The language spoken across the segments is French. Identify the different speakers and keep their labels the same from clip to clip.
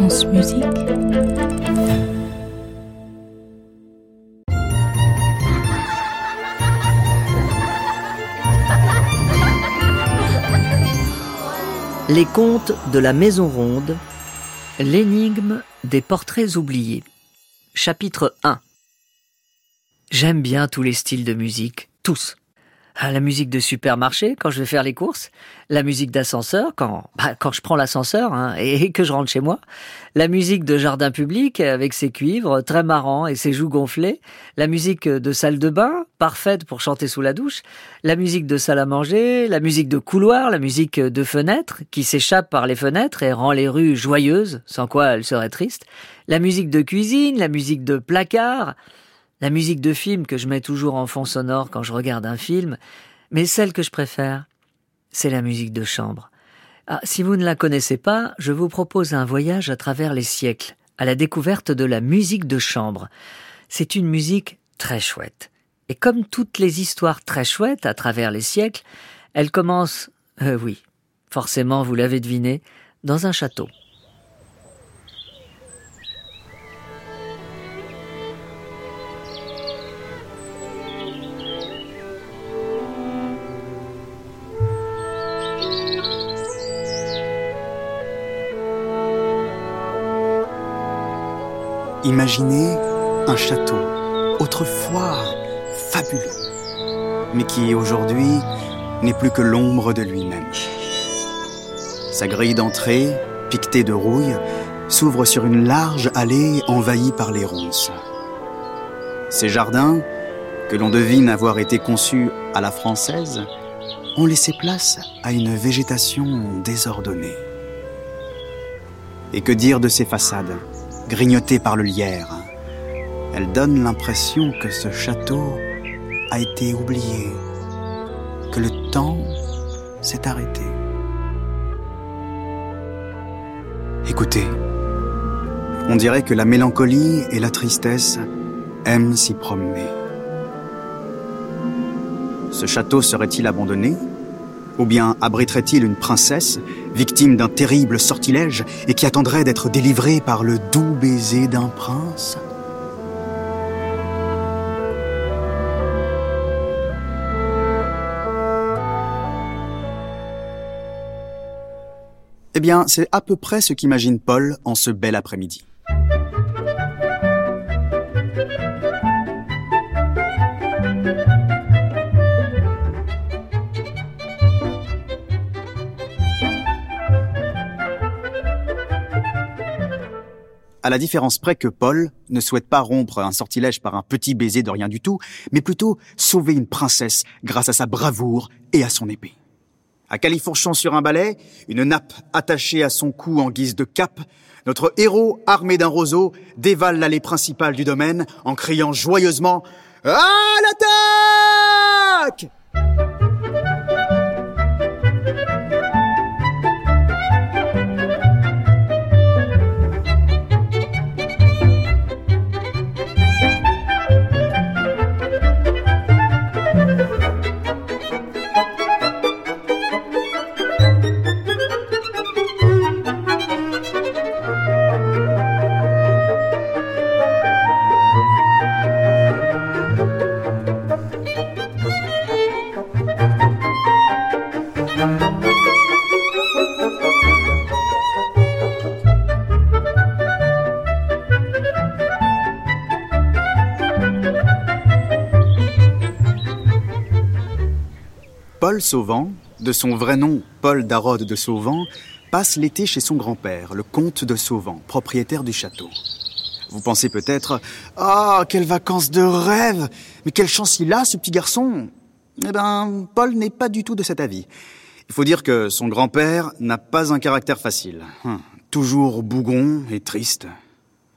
Speaker 1: Les contes de la Maison Ronde, l'énigme des portraits oubliés. Chapitre 1 J'aime bien tous les styles de musique, tous. Ah, la musique de supermarché quand je vais faire les courses, la musique d'ascenseur quand bah, quand je prends l'ascenseur hein, et que je rentre chez moi, la musique de jardin public avec ses cuivres très marrants et ses joues gonflées, la musique de salle de bain parfaite pour chanter sous la douche, la musique de salle à manger, la musique de couloir, la musique de fenêtre qui s'échappe par les fenêtres et rend les rues joyeuses, sans quoi elles seraient tristes, la musique de cuisine, la musique de placard, la musique de film que je mets toujours en fond sonore quand je regarde un film, mais celle que je préfère, c'est la musique de chambre. Ah, si vous ne la connaissez pas, je vous propose un voyage à travers les siècles, à la découverte de la musique de chambre. C'est une musique très chouette. Et comme toutes les histoires très chouettes à travers les siècles, elle commence, euh, oui, forcément vous l'avez deviné, dans un château.
Speaker 2: Imaginez un château, autrefois fabuleux, mais qui aujourd'hui n'est plus que l'ombre de lui-même. Sa grille d'entrée, piquetée de rouille, s'ouvre sur une large allée envahie par les ronces. Ces jardins, que l'on devine avoir été conçus à la française, ont laissé place à une végétation désordonnée. Et que dire de ces façades? Grignotée par le lierre. Elle donne l'impression que ce château a été oublié, que le temps s'est arrêté. Écoutez, on dirait que la mélancolie et la tristesse aiment s'y promener. Ce château serait-il abandonné? Ou bien abriterait-il une princesse victime d'un terrible sortilège et qui attendrait d'être délivrée par le doux baiser d'un prince? Eh bien, c'est à peu près ce qu'imagine Paul en ce bel après-midi. À la différence près que Paul ne souhaite pas rompre un sortilège par un petit baiser de rien du tout, mais plutôt sauver une princesse grâce à sa bravoure et à son épée. À califourchon sur un balai, une nappe attachée à son cou en guise de cape, notre héros, armé d'un roseau, dévale l'allée principale du domaine en criant joyeusement À l'attaque Paul Sauvant, de son vrai nom Paul Darode de Sauvant, passe l'été chez son grand-père, le comte de Sauvant, propriétaire du château. Vous pensez peut-être Ah, quelles vacances de rêve Mais quelle chance il a, ce petit garçon Eh ben, Paul n'est pas du tout de cet avis. Il faut dire que son grand-père n'a pas un caractère facile. Hum, toujours bougon et triste.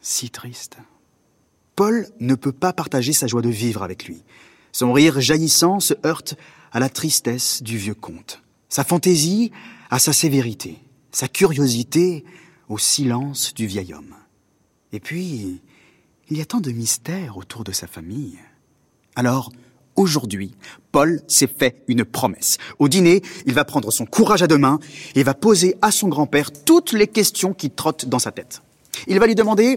Speaker 2: Si triste. Paul ne peut pas partager sa joie de vivre avec lui. Son rire jaillissant se heurte à la tristesse du vieux comte, sa fantaisie à sa sévérité, sa curiosité au silence du vieil homme. Et puis, il y a tant de mystères autour de sa famille. Alors, aujourd'hui, Paul s'est fait une promesse. Au dîner, il va prendre son courage à deux mains et va poser à son grand-père toutes les questions qui trottent dans sa tête. Il va lui demander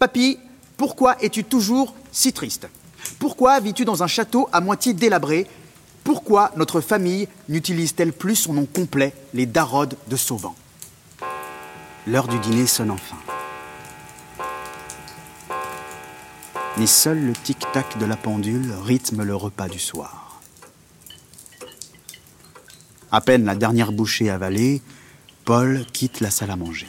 Speaker 2: Papy, pourquoi es-tu toujours si triste? Pourquoi vis-tu dans un château à moitié délabré? Pourquoi notre famille n'utilise-t-elle plus son nom complet, les Darodes de Sauvant L'heure du dîner sonne enfin. Ni seul le tic-tac de la pendule rythme le repas du soir. À peine la dernière bouchée avalée, Paul quitte la salle à manger.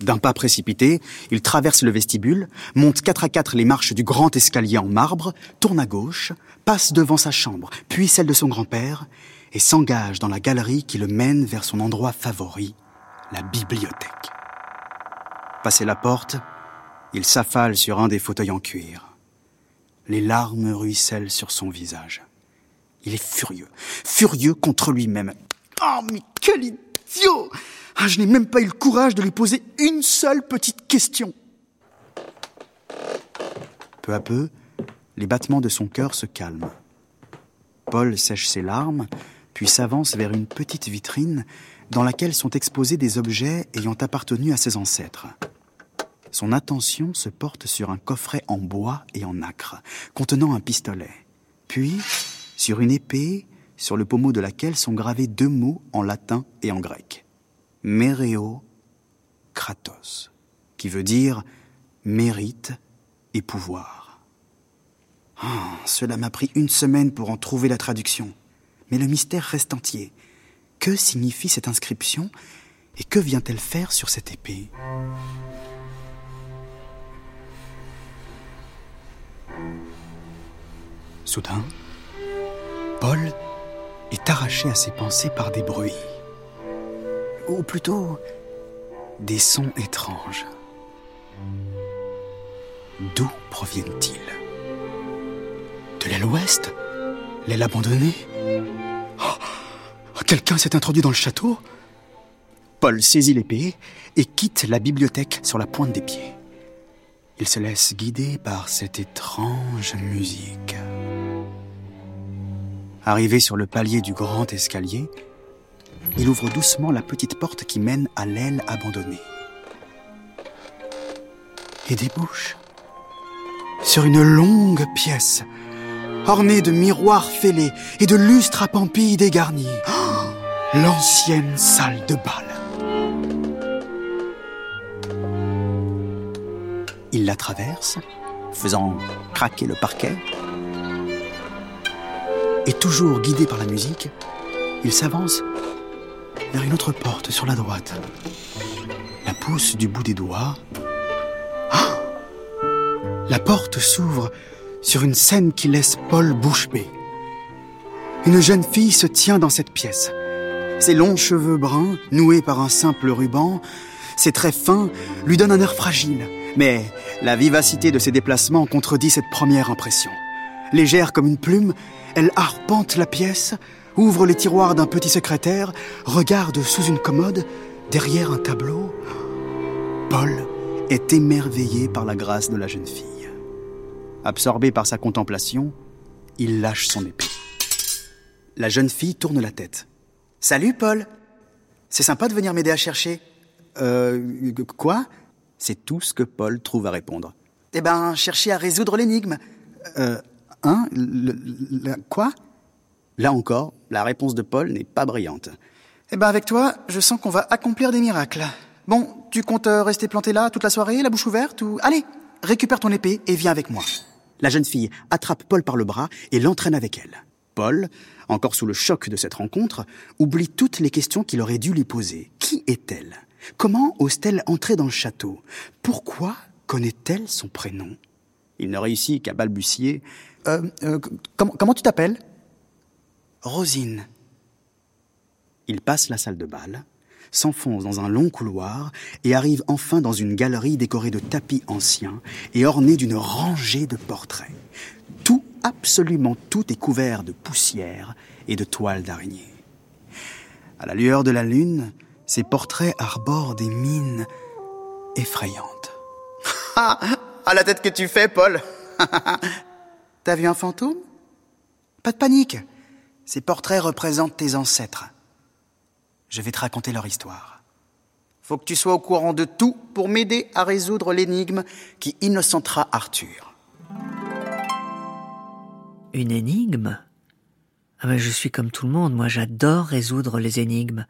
Speaker 2: D'un pas précipité, il traverse le vestibule, monte quatre à quatre les marches du grand escalier en marbre, tourne à gauche, passe devant sa chambre, puis celle de son grand-père, et s'engage dans la galerie qui le mène vers son endroit favori, la bibliothèque. Passé la porte, il s'affale sur un des fauteuils en cuir. Les larmes ruissellent sur son visage. Il est furieux, furieux contre lui-même. Oh, mais quel idiot ah, Je n'ai même pas eu le courage de lui poser une seule petite question. Peu à peu, les battements de son cœur se calment. Paul sèche ses larmes, puis s'avance vers une petite vitrine dans laquelle sont exposés des objets ayant appartenu à ses ancêtres. Son attention se porte sur un coffret en bois et en nacre, contenant un pistolet, puis sur une épée sur le pommeau de laquelle sont gravés deux mots en latin et en grec. Méreo Kratos, qui veut dire mérite et pouvoir. Ah, cela m'a pris une semaine pour en trouver la traduction, mais le mystère reste entier. Que signifie cette inscription et que vient-elle faire sur cette épée? Soudain, Paul est arraché à ses pensées par des bruits, ou plutôt des sons étranges. D'où proviennent-ils? De l'aile ouest? L'aile abandonnée? Oh, Quelqu'un s'est introduit dans le château? Paul saisit l'épée et quitte la bibliothèque sur la pointe des pieds. Il se laisse guider par cette étrange musique. Arrivé sur le palier du grand escalier, il ouvre doucement la petite porte qui mène à l'aile abandonnée. Et débouche sur une longue pièce, ornée de miroirs fêlés et de lustres à pampilles dégarnis. L'ancienne salle de bal. Il la traverse, faisant craquer le parquet, et toujours guidé par la musique, il s'avance vers une autre porte sur la droite. La pousse du bout des doigts. Ah la porte s'ouvre sur une scène qui laisse Paul bouche. Une jeune fille se tient dans cette pièce. Ses longs cheveux bruns, noués par un simple ruban, ses traits fins lui donnent un air fragile. Mais la vivacité de ses déplacements contredit cette première impression. Légère comme une plume, elle arpente la pièce, ouvre les tiroirs d'un petit secrétaire, regarde sous une commode, derrière un tableau. Paul est émerveillé par la grâce de la jeune fille. Absorbé par sa contemplation, il lâche son épée. La jeune fille tourne la tête. Salut Paul C'est sympa de venir m'aider à chercher. Euh. Quoi C'est tout ce que Paul trouve à répondre. Eh ben, chercher à résoudre l'énigme. Euh. Hein? Quoi Là encore, la réponse de Paul n'est pas brillante. Eh ben avec toi, je sens qu'on va accomplir des miracles. Bon, tu comptes euh, rester planté là toute la soirée, la bouche ouverte, ou... Allez, récupère ton épée et viens avec moi. La jeune fille attrape Paul par le bras et l'entraîne avec elle. Paul, encore sous le choc de cette rencontre, oublie toutes les questions qu'il aurait dû lui poser. Qui est-elle? Comment ose-t-elle entrer dans le château? Pourquoi connaît-elle son prénom? Il ne réussit qu'à balbutier euh, euh, comment, tu t'appelles? Rosine. Il passe la salle de bal, s'enfonce dans un long couloir et arrive enfin dans une galerie décorée de tapis anciens et ornée d'une rangée de portraits. Tout, absolument tout est couvert de poussière et de toiles d'araignée. À la lueur de la lune, ces portraits arborent des mines effrayantes. Ah, à la tête que tu fais, Paul T'as vu un fantôme? Pas de panique. Ces portraits représentent tes ancêtres. Je vais te raconter leur histoire. Faut que tu sois au courant de tout pour m'aider à résoudre l'énigme qui innocentera Arthur.
Speaker 1: Une énigme? Ah mais Je suis comme tout le monde, moi j'adore résoudre les énigmes.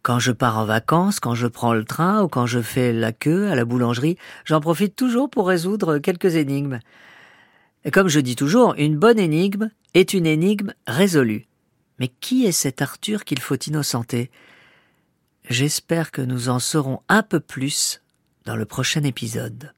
Speaker 1: Quand je pars en vacances, quand je prends le train ou quand je fais la queue à la boulangerie, j'en profite toujours pour résoudre quelques énigmes. Et comme je dis toujours, une bonne énigme est une énigme résolue. Mais qui est cet Arthur qu'il faut innocenter? J'espère que nous en saurons un peu plus dans le prochain épisode.